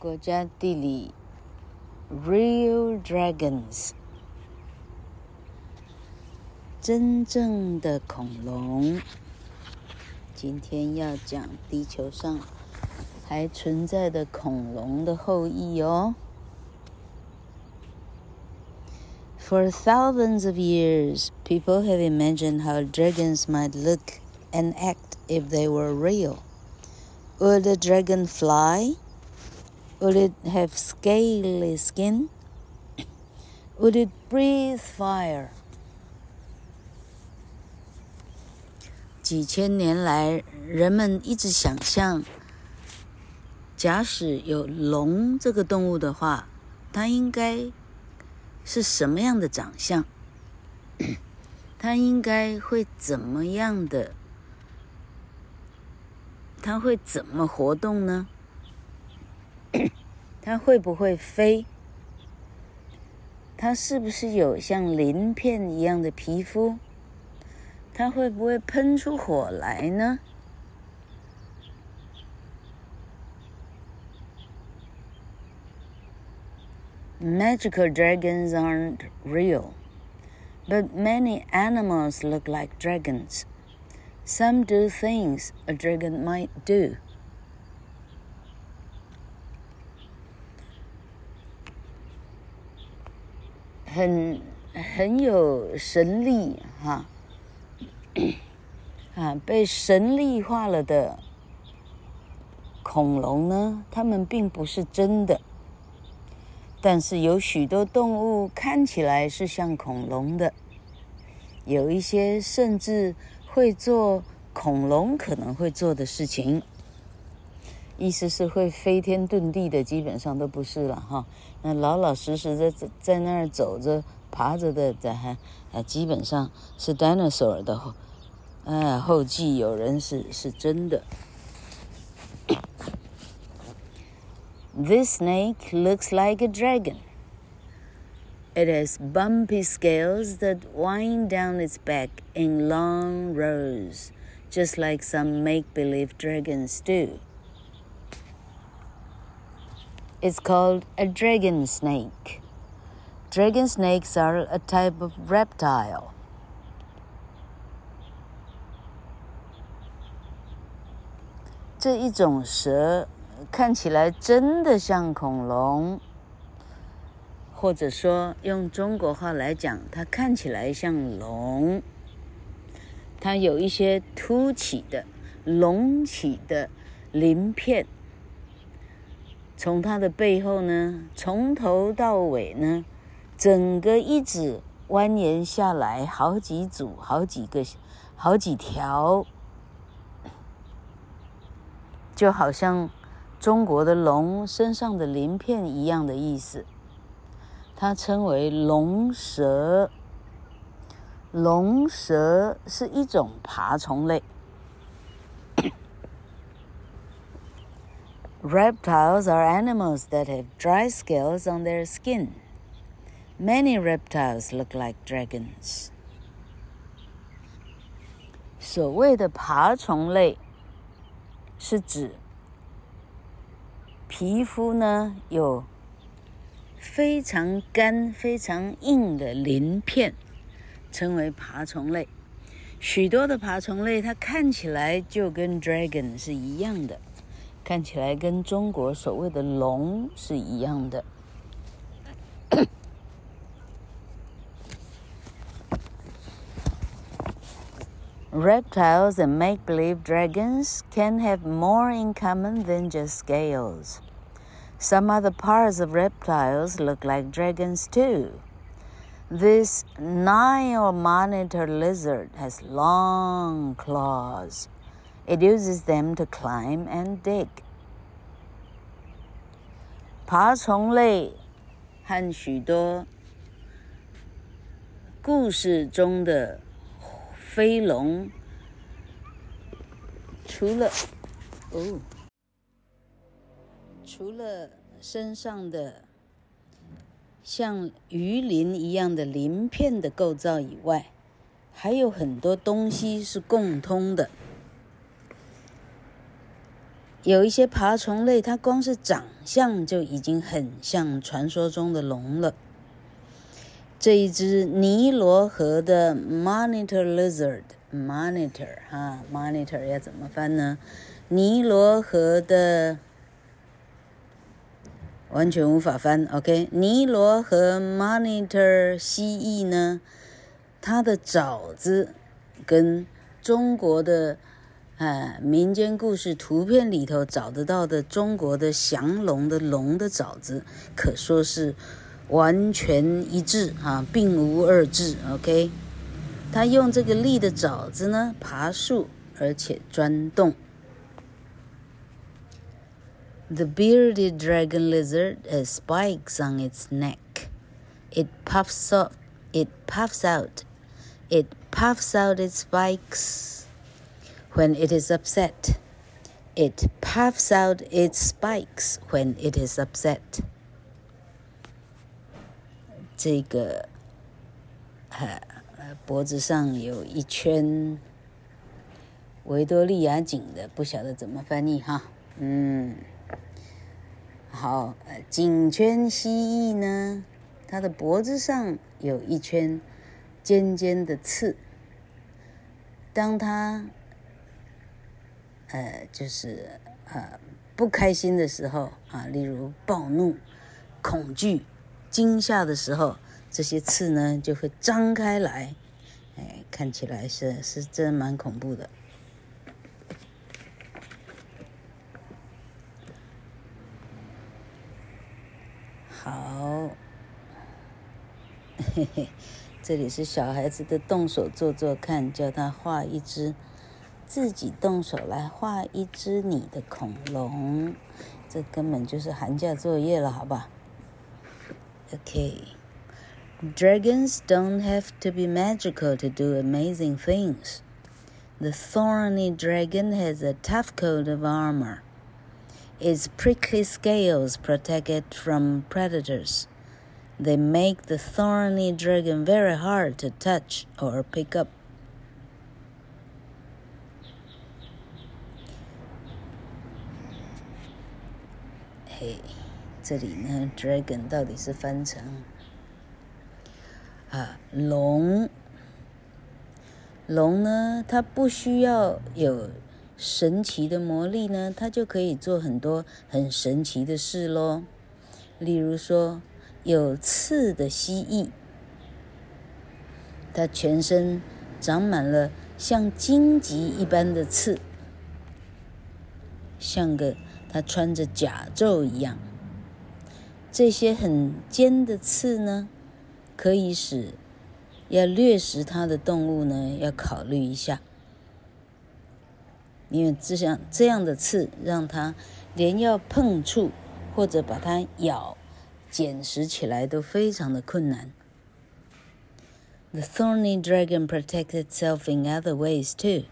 国家地理，Real dragons，真正的恐龙。今天要讲地球上还存在的恐龙的后裔哦。For thousands of years, people have imagined how dragons might look and act if they were real. Would a dragon fly? Would it have scaly skin? Would it breathe fire? 几千年来，人们一直想象，假使有龙这个动物的话，它应该是什么样的长相？它应该会怎么样的？它会怎么活动呢？它会不会飞？它是不是有像鳞片一样的皮肤？它会不会喷出火来呢？Magical dragons aren't real, but many animals look like dragons. Some do things a dragon might do. 很很有神力哈，啊，被神力化了的恐龙呢，它们并不是真的，但是有许多动物看起来是像恐龙的，有一些甚至会做恐龙可能会做的事情。意思是会飞天遁地的，基本上都不是了哈。那老老实实的在在那儿走着、爬着的，在还啊，基本上是 dinosaur 的后，哎，后继有人是是真的。This snake looks like a dragon. It has bumpy scales that wind down its back in long rows, just like some make-believe dragons do. It's called a dragon snake. Dragon snakes are a type of reptile. 这一种蛇看起来真的像恐龙，或者说用中国话来讲，它看起来像龙。它有一些凸起的、隆起的鳞片。从它的背后呢，从头到尾呢，整个一直蜿蜒下来，好几组、好几个、好几条，就好像中国的龙身上的鳞片一样的意思。它称为龙蛇。龙蛇是一种爬虫类。Reptiles are animals that have dry scales on their skin. Many reptiles look like dragons. 所谓的爬虫类，是指皮肤呢有非常干、非常硬的鳞片，称为爬虫类。许多的爬虫类，它看起来就跟 dragon 是一样的。看起来跟中国所谓的龙是一样的。 Reptiles and make-believe dragons can have more in common than just scales. Some other parts of reptiles look like dragons too. This Nile monitor lizard has long claws. It uses them to climb and dig. 爬虫类和许多故事中的飞龙，除了哦，除了身上的像鱼鳞一样的鳞片的构造以外，还有很多东西是共通的。有一些爬虫类，它光是长相就已经很像传说中的龙了。这一只尼罗河的 monitor lizard，monitor 哈，monitor 要怎么翻呢？尼罗河的完全无法翻，OK？尼罗河 monitor 蜥蜴呢，它的爪子跟中国的。哎，民间故事图片里头找得到的中国的降龙的龙的爪子，可说是完全一致啊，并无二致。OK，他用这个利的爪子呢爬树，而且钻洞。The bearded dragon lizard has spikes on its neck. It puffs up. It puffs out. It puffs out its spikes. When it is upset, it puffs out its spikes. When it is upset，这个，呃，脖子上有一圈维多利亚颈的，不晓得怎么翻译哈。嗯，好，颈圈蜥蜴呢，它的脖子上有一圈尖尖的刺，当它呃，就是呃不开心的时候啊，例如暴怒、恐惧、惊吓的时候，这些刺呢就会张开来，哎，看起来是是真蛮恐怖的。好，嘿嘿，这里是小孩子的动手做做看，叫他画一只。自己动手来画一只你的恐龙，这根本就是寒假作业了，好吧？Okay. Dragons don't have to be magical to do amazing things. The thorny dragon has a tough coat of armor. Its prickly scales protect it from predators. They make the thorny dragon very hard to touch or pick up. 嘿，这里呢，dragon 到底是翻成啊龙？龙呢，它不需要有神奇的魔力呢，它就可以做很多很神奇的事喽。例如说，有刺的蜥蜴，它全身长满了像荆棘一般的刺，像个。它穿着甲胄一样，这些很尖的刺呢，可以使要掠食它的动物呢要考虑一下，因为这样这样的刺让它连要碰触或者把它咬、捡拾起来都非常的困难。The thorny dragon protects itself in other ways too.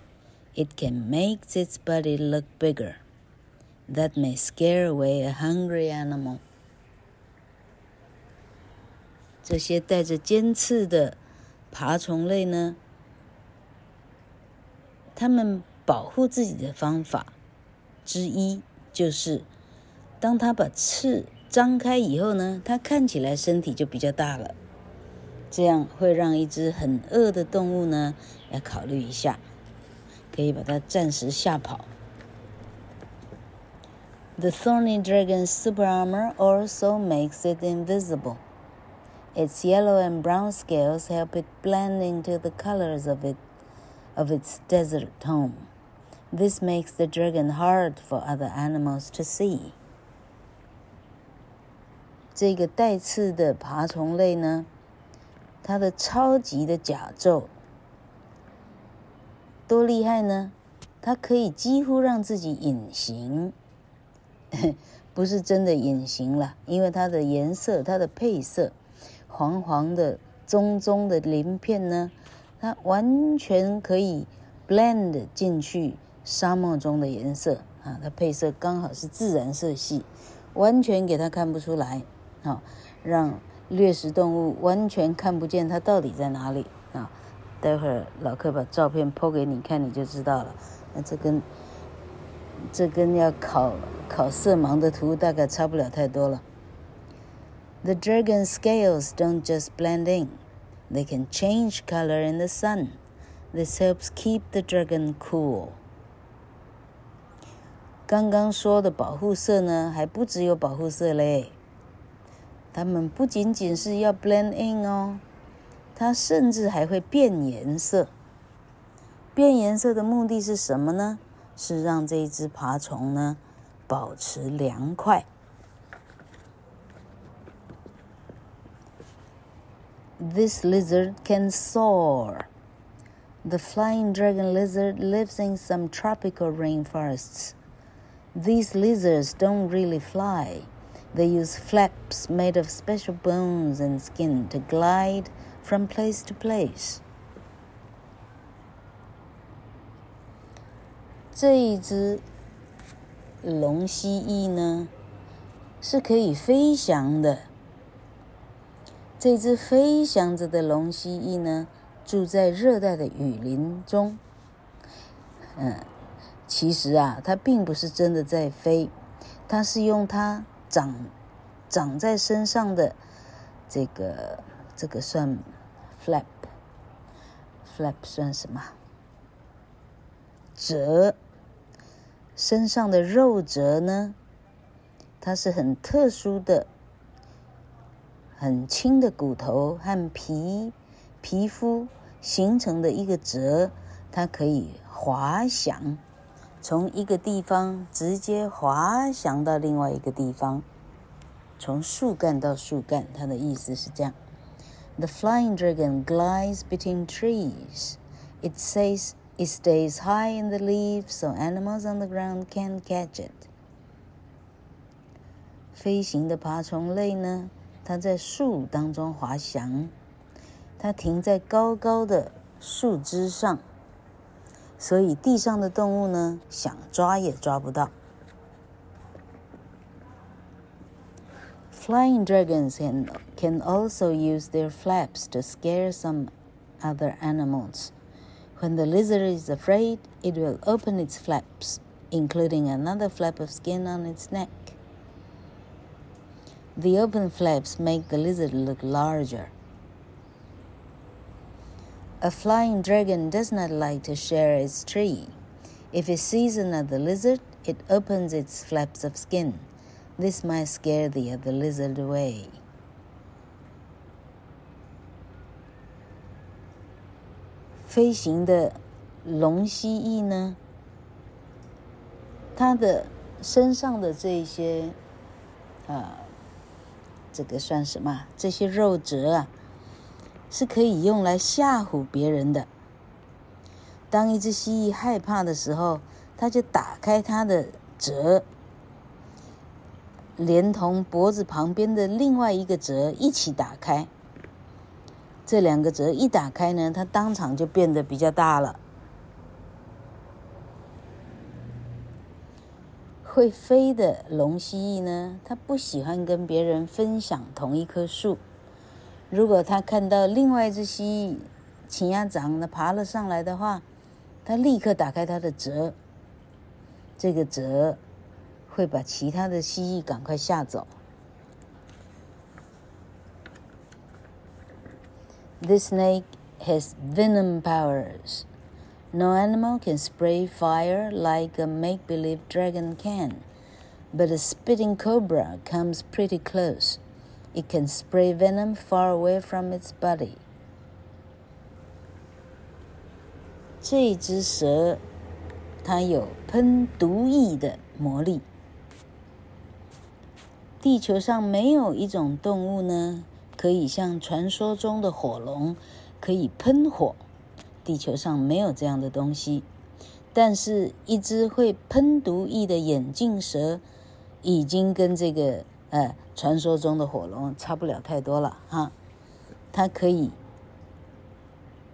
It can make its body look bigger. That may scare away a hungry animal。这些带着尖刺的爬虫类呢，它们保护自己的方法之一就是，当它把刺张开以后呢，它看起来身体就比较大了，这样会让一只很饿的动物呢，要考虑一下，可以把它暂时吓跑。The thorny dragon's super armor also makes it invisible. Its yellow and brown scales help it blend into the colors of it, of its desert home. This makes the dragon hard for other animals to see. 这个带刺的爬虫类呢，它的超级的甲胄多厉害呢？它可以几乎让自己隐形。 不是真的隐形了，因为它的颜色、它的配色，黄黄的、棕棕的鳞片呢，它完全可以 blend 进去沙漠中的颜色啊，它配色刚好是自然色系，完全给它看不出来啊，让掠食动物完全看不见它到底在哪里啊。待会儿老柯把照片 po 给你看，你就知道了。那这跟这跟要考考色盲的图大概差不了太多了。The dragon scales don't just blend in; they can change color in the sun. This helps keep the dragon cool. 刚刚说的保护色呢，还不只有保护色嘞。它们不仅仅是要 blend in 哦，它甚至还会变颜色。变颜色的目的是什么呢？是让这一只爬虫呢保持凉快。This lizard can soar. The flying dragon lizard lives in some tropical rainforests. These lizards don't really fly. They use flaps made of special bones and skin to glide from place to place. 这一只龙蜥蜴呢，是可以飞翔的。这只飞翔着的龙蜥蜴呢，住在热带的雨林中，嗯，其实啊，它并不是真的在飞，它是用它长长在身上的这个这个算 flap，flap 算什么？折，身上的肉褶呢，它是很特殊的、很轻的骨头和皮皮肤。形成的一个褶，它可以滑翔，从一个地方直接滑翔到另外一个地方，从树干到树干。它的意思是这样：The flying dragon glides between trees. It says it stays high in the leaves so animals on the ground can't catch it. 飞行的爬虫类呢，它在树当中滑翔。它停在高高的树枝上，所以地上的动物呢，想抓也抓不到。Flying dragons can can also use their flaps to scare some other animals. When the lizard is afraid, it will open its flaps, including another flap of skin on its neck. The open flaps make the lizard look larger. A flying dragon does not like to share its tree. If it sees another lizard, it opens its flaps of skin. This might scare the other lizard away. 飞行的龙蜥蜴呢？它的身上的这些，啊，这个算什么？这些肉褶啊。是可以用来吓唬别人的。当一只蜥蜴害怕的时候，它就打开它的褶，连同脖子旁边的另外一个褶一起打开。这两个折一打开呢，它当场就变得比较大了。会飞的龙蜥蜴呢，它不喜欢跟别人分享同一棵树。如果它看到另外一只蜥蜴，青鸭掌的爬了上来的话，它立刻打开它的折，这个折会把其他的蜥蜴赶快吓走。This snake has venom powers. No animal can spray fire like a make-believe dragon can, but a spitting cobra comes pretty close. It can spray venom far away from its body. 这只蛇，它有喷毒液的魔力。地球上没有一种动物呢， 可以像传说中的火龙，可以喷火。地球上没有这样的东西。但是，一只会喷毒液的眼镜蛇，已经跟这个。呃，传说中的火龙差不了太多了哈，它可以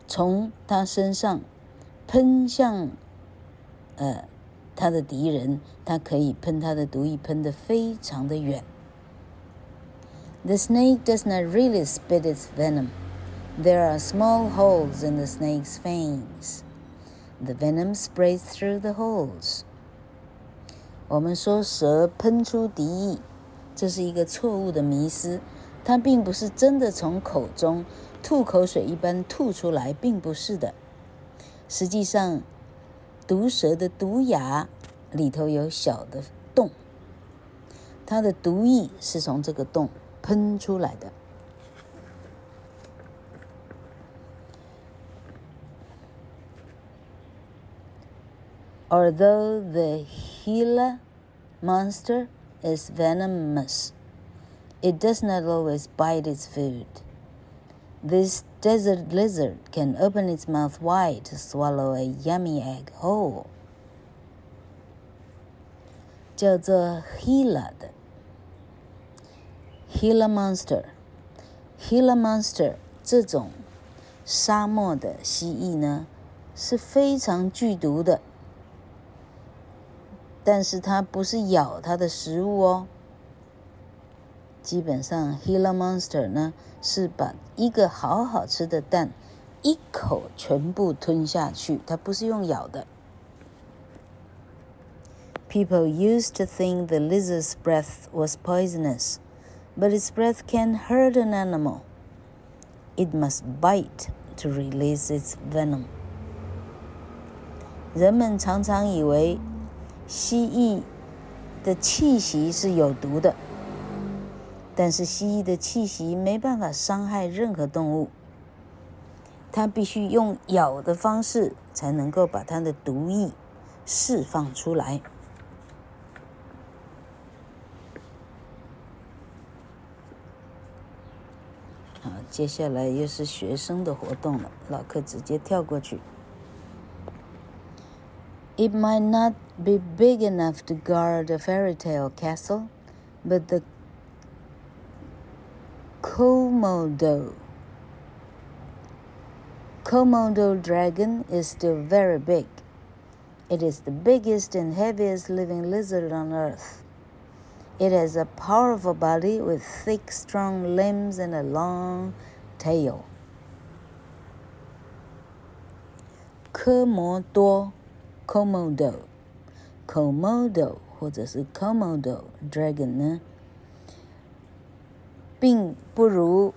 从它身上喷向呃它的敌人，它可以喷它的毒液喷得非常的远。The snake does not really spit its venom. There are small holes in the snake's fangs. The venom sprays through the holes. 我们说蛇喷出敌意，这是一个错误的迷思，它并不是真的从口中吐口水一般吐出来，并不是的。实际上，毒蛇的毒牙里头有小的洞，它的毒液是从这个洞喷出来的。Although the Gila monster is venomous, it does not always bite its food. This desert lizard can open its mouth wide to swallow a yummy egg whole. 叫做 Gila 的 Gila monster，Gila monster 这种沙漠的蜥蜴呢，是非常剧毒的。但是它不是咬它的食物哦。基本上，Gila monster 呢是把一个好好吃的蛋一口全部吞下去，它不是用咬的。People used to think the lizard's breath was poisonous, but its breath can hurt an animal. It must bite to release its venom. 人们常常以为。蜥蜴的气息是有毒的，但是蜥蜴的气息没办法伤害任何动物，它必须用咬的方式才能够把它的毒液释放出来。接下来又是学生的活动了，老课直接跳过去。It might not be big enough to guard a fairy tale castle, but the Komodo Komodo dragon is still very big. It is the biggest and heaviest living lizard on earth. It has a powerful body with thick, strong limbs and a long tail. 科摩多。Komodo，Komodo 或者是 Komodo dragon 呢，并不如，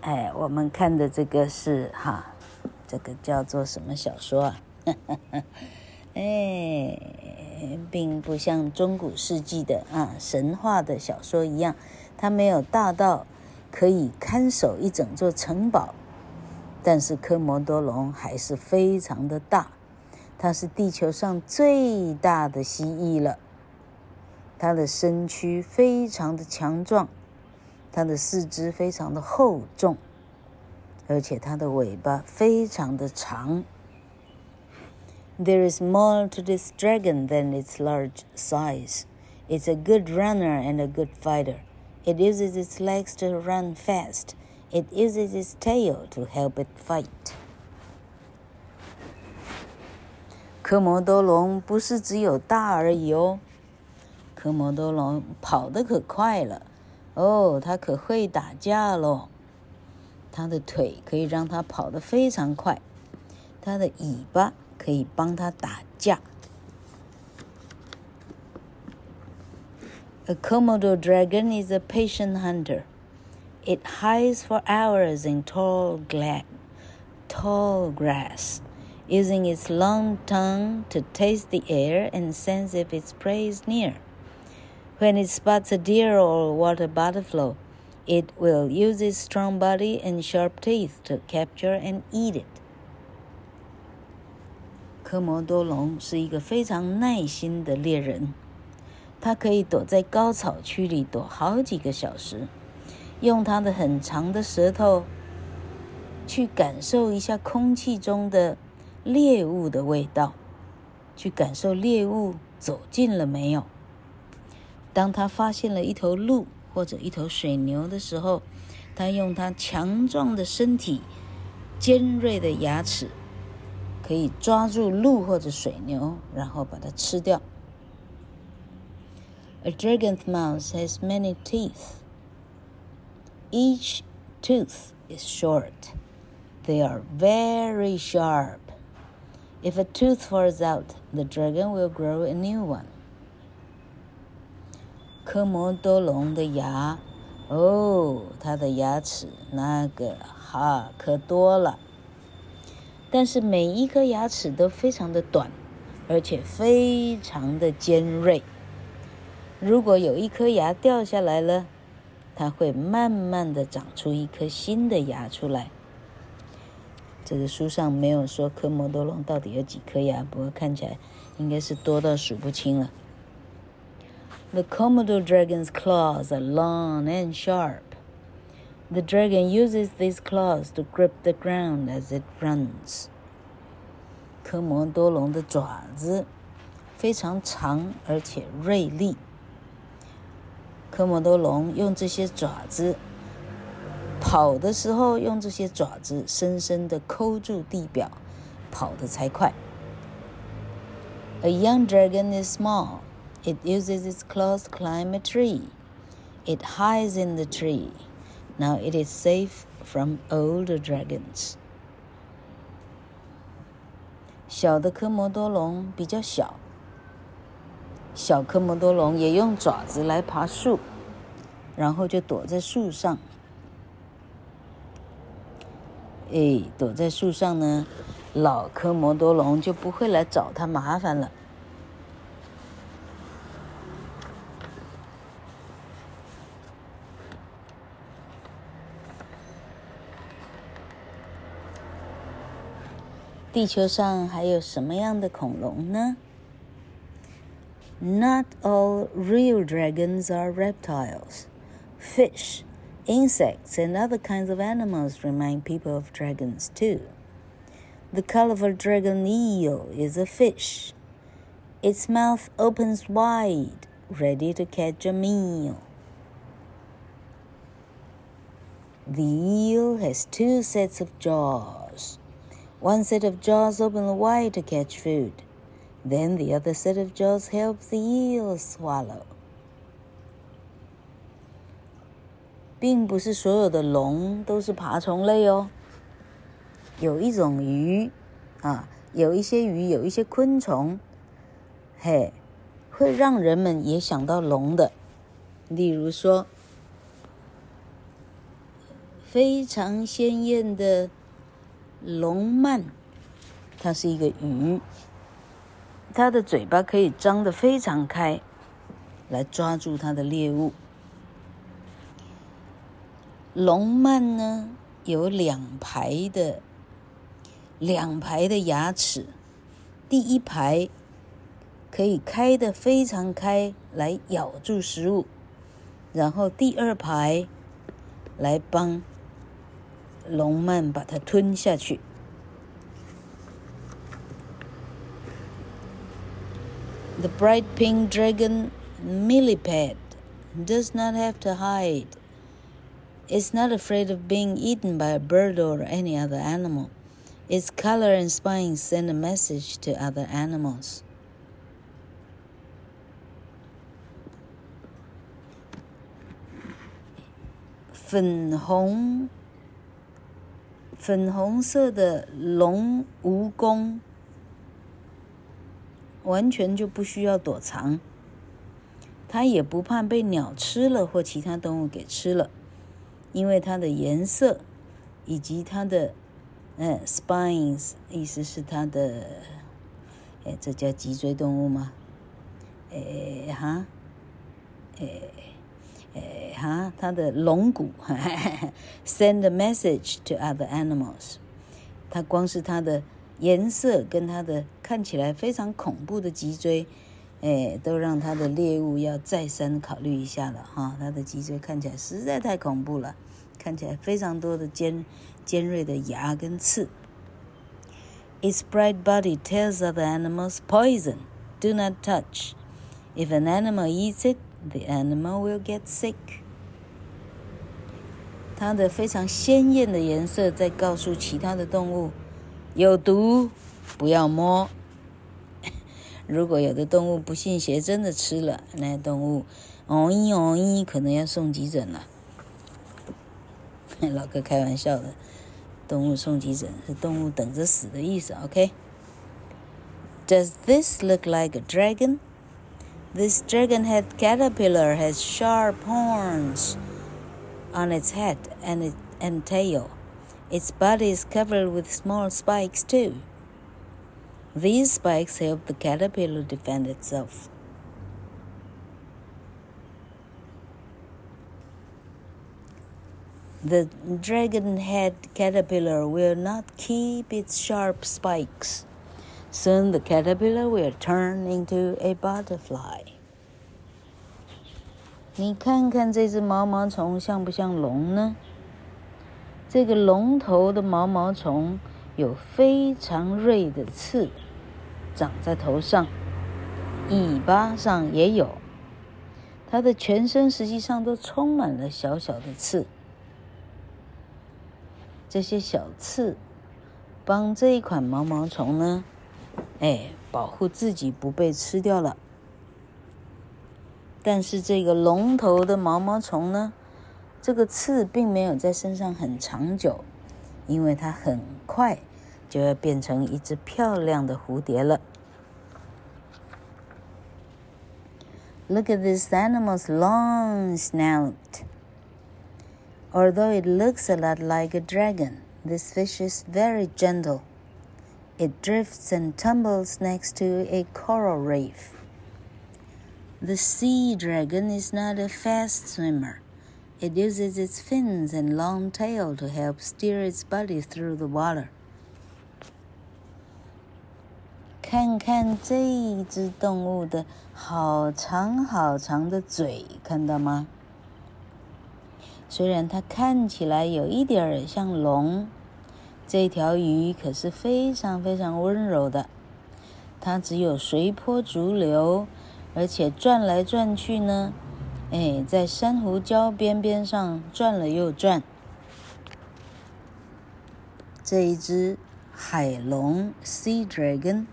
哎，我们看的这个是哈，这个叫做什么小说啊？哎， 并不像中古世纪的啊神话的小说一样，它没有大到可以看守一整座城堡，但是科摩多龙还是非常的大。它是地球上最大的蜥蜴了。它的身躯非常的强壮，它的四肢非常的厚重，而且它的尾巴非常的长。There is more to this dragon than its large size. It's a good runner and a good fighter. It uses its legs to run fast. It uses its tail to help it fight. 科摩多龙不是只有大而已哦，科摩多龙跑得可快了，哦，它可会打架喽。它的腿可以让它跑得非常快，它的尾巴 可以帮它打架。A Komodo dragon is a patient hunter. It hides for hours in tall tall grass. using its long tongue to taste the air and sense if its prey is near. When it spots a deer or water buffalo, it will use its strong body and sharp teeth to capture and eat it. 科摩多龙是一个非常耐心的猎人，它可以躲在高草区里躲好几个小时，用它的很长的舌头去感受一下空气中的。猎物的味道，去感受猎物走近了没有。当他发现了一头鹿或者一头水牛的时候，他用他强壮的身体、尖锐的牙齿，可以抓住鹿或者水牛，然后把它吃掉。A dragon's mouth has many teeth. Each tooth is short. They are very sharp. If a tooth falls out, the dragon will grow a new one. 科摩多龙的牙，哦，它的牙齿那个哈可多了。 但是每一颗牙齿都非常的短，而且非常的尖锐。如果有一颗牙掉下来了，它会慢慢的长出一颗新的牙出来。这个书上没有说科莫多龙到底有几颗牙，不过看起来应该是多到数不清了。The Komodo dragon's claws are long and sharp. The dragon uses these claws to grip the ground as it runs. 科摩多龙的爪子非常长而且锐利。科摩多龙用这些爪子跑的时候，用这些爪子深深地抠住地表，跑得才快。A young dragon is small. It uses its claws to climb a tree. It hides in the tree. Now it is safe from old dragons. 小的科摩多龙比较小。小科摩多龙也用爪子来爬树，然后就躲在树上。哎，躲在树上呢，老科摩多龙就不会来找它麻烦了。地球上还有什么样的恐龙呢？Not all real dragons are reptiles. Fish, insects, and other kinds of animals remind people of dragons too. The colorful dragon eel is a fish. Its mouth opens wide, ready to catch a meal. The eel has two sets of jaws. One set of jaws open wide to catch food. Then the other set of jaws help the eel swallow. 并不是所有的龙都是爬虫类哦。有一种鱼啊，有一些鱼，有一些昆虫，嘿，会让人们也想到龙的。例如说，非常鲜艳的龙鳗，它是一个鱼。它的嘴巴可以张得非常开，来抓住它的猎物。龙鳗呢，有两排的两排的牙齿，第一排可以开得非常开，来咬住食物，然后第二排来帮龙鳗把它吞下去。The bright pink dragon millipede does not have to hide. It's not afraid of being eaten by a bird or any other animal. Its color and spines send a message to other animals. 粉红 粉红色的龙蜈蚣。完全就不需要躲藏，它也不怕被鸟吃了或其他动物给吃了，因为它的颜色以及它的，嗯，spines，意思是它的，哎，这叫脊椎动物吗？哎哈，哎 哎哈，它的龙骨，send a message to other animals，它光是它的。颜色跟它的看起来非常恐怖的脊椎，哎，都让它的猎物要再三考虑一下了哈。它的脊椎看起来实在太恐怖了，看起来非常多的尖尖锐的牙跟刺。Its bright body tells other animals poison, do not touch. If an animal eats it, The animal will get sick. 它的非常鲜艳的颜色在告诉其他的动物。有毒，不要摸。如果有的动物不信邪，真的吃了，那动物哦咦哦咦，可能要送急诊了。老哥开玩笑的，动物送急诊是动物等着死的意思。OK？Does this look like a dragon? This dragon-head caterpillar has sharp horns on its head and, it, and tail. Its body is covered with small spikes too. These spikes help the caterpillar defend itself. The dragon head caterpillar will not keep its sharp spikes. Soon the caterpillar will turn into a butterfly. 你看看这只毛毛虫像不像龙呢？这个龙头的毛毛虫有非常锐的刺，长在头上，尾巴上也有。它的全身实际上都充满了小小的刺。这些小刺帮这一款毛毛虫呢，哎，保护自己不被吃掉了。但是这个龙头的毛毛虫呢，这个刺并没有在身上很长久，因为它很快就要变成一只漂亮的蝴蝶了。Look at this animal's long snout. Although it looks a lot like a dragon, this fish is very gentle. It drifts and tumbles next to a coral reef. The sea dragon is not a fast swimmer. It uses its fins and long tail to help steer its body through the water. 看看这一只动物的好长好长的嘴，看到吗？虽然它看起来有一点像龙， 这条鱼可是非常非常温柔的。它只有随波逐流，而且转来转去呢，哎，在珊瑚礁边边上转了又转。这一只海龙 （Sea Dragon），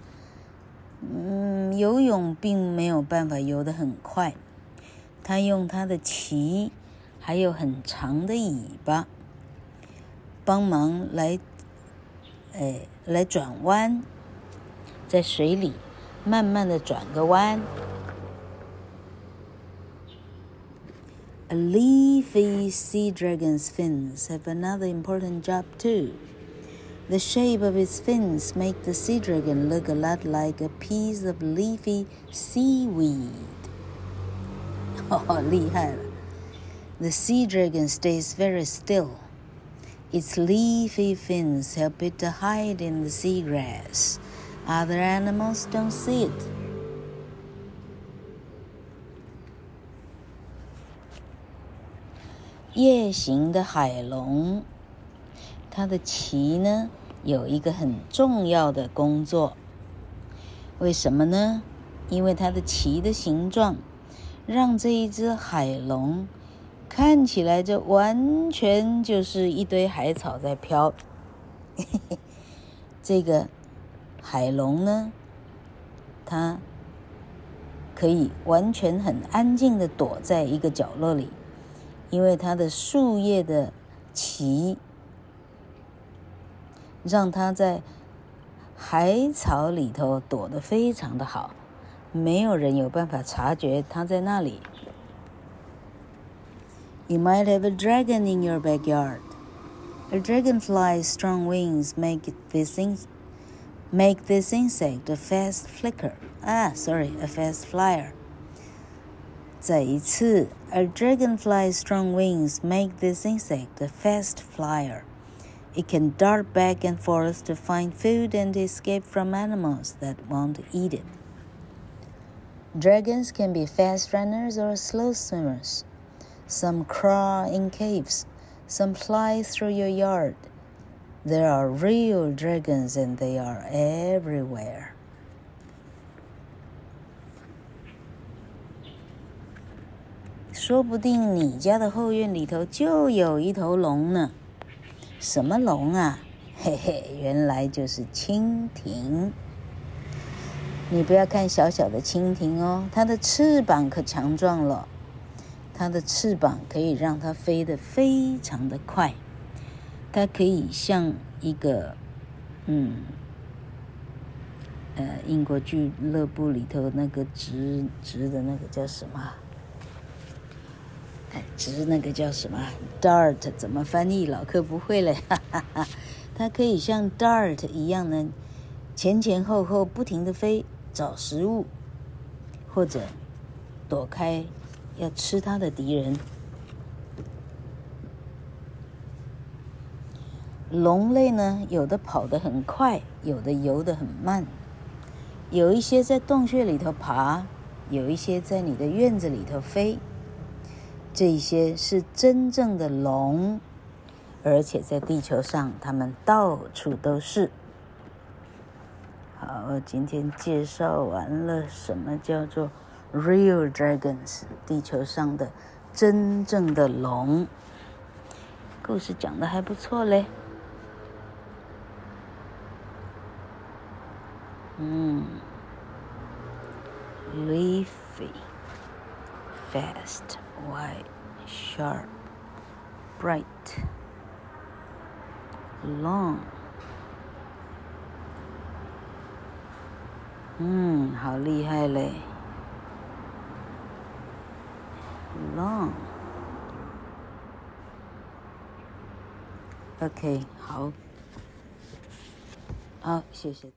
嗯，游泳并没有办法游得很快，它用它的鳍。还有很长的尾巴，帮忙来，哎，来转弯，在水里慢慢的转个弯。A leafy sea dragon's fins have another important job too. The shape of its fins make the sea dragon look a lot like a piece of leafy seaweed. 哦，厉害了。The sea dragon stays very still. Its leafy fins help it to hide in the seagrass. Other animals don't see it. 夜行的海龙，它的鳍呢，有一个很重要的工作。为什么呢？因为它的鳍的形状，让这一只海龙。看起来这完全就是一堆海草在飘。这个海龙呢，它可以完全很安静的躲在一个角落里，因为它的树叶的鳍，让它在海草里头躲得非常的好，没有人有办法察觉它在那里。You might have a dragon in your backyard. A dragonfly's strong wings make this in make this insect a fast flicker. Ah, sorry, a fast flyer. 再一次, a dragonfly's strong wings make this insect a fast flyer. It can dart back and forth to find food and escape from animals that won't eat it. Dragons can be fast runners or slow swimmers. Some crawl in caves. Some fly through your yard. There are real dragons and they are everywhere. 说不定你家的后院里头就有一头龙呢。什么龙啊？嘿嘿，原来就是蜻蜓。你不要看小小的蜻蜓哦，它的翅膀可强壮了。它的翅膀可以让它飞得非常的快，它可以像一个，嗯，呃，英国俱乐部里头那个直直的那个叫什么？哎，直那个叫什么？Dart 怎么翻译？老客不会了，哈哈哈。它可以像 Dart 一样呢，前前后后不停地飞，找食物，或者躲开要吃它的敌人。龙类呢，有的跑得很快，有的游得很慢。有一些在洞穴里头爬，有一些在你的院子里头飞。这些是真正的龙，而且在地球上，它们到处都是。好，今天介绍完了什么叫做 real dragons，地球上的真正的龙。故事讲得还不错嘞。嗯，leafy, fast, wide, sharp, bright, long。嗯，好厉害嘞 ，long。OK，好，好，谢谢。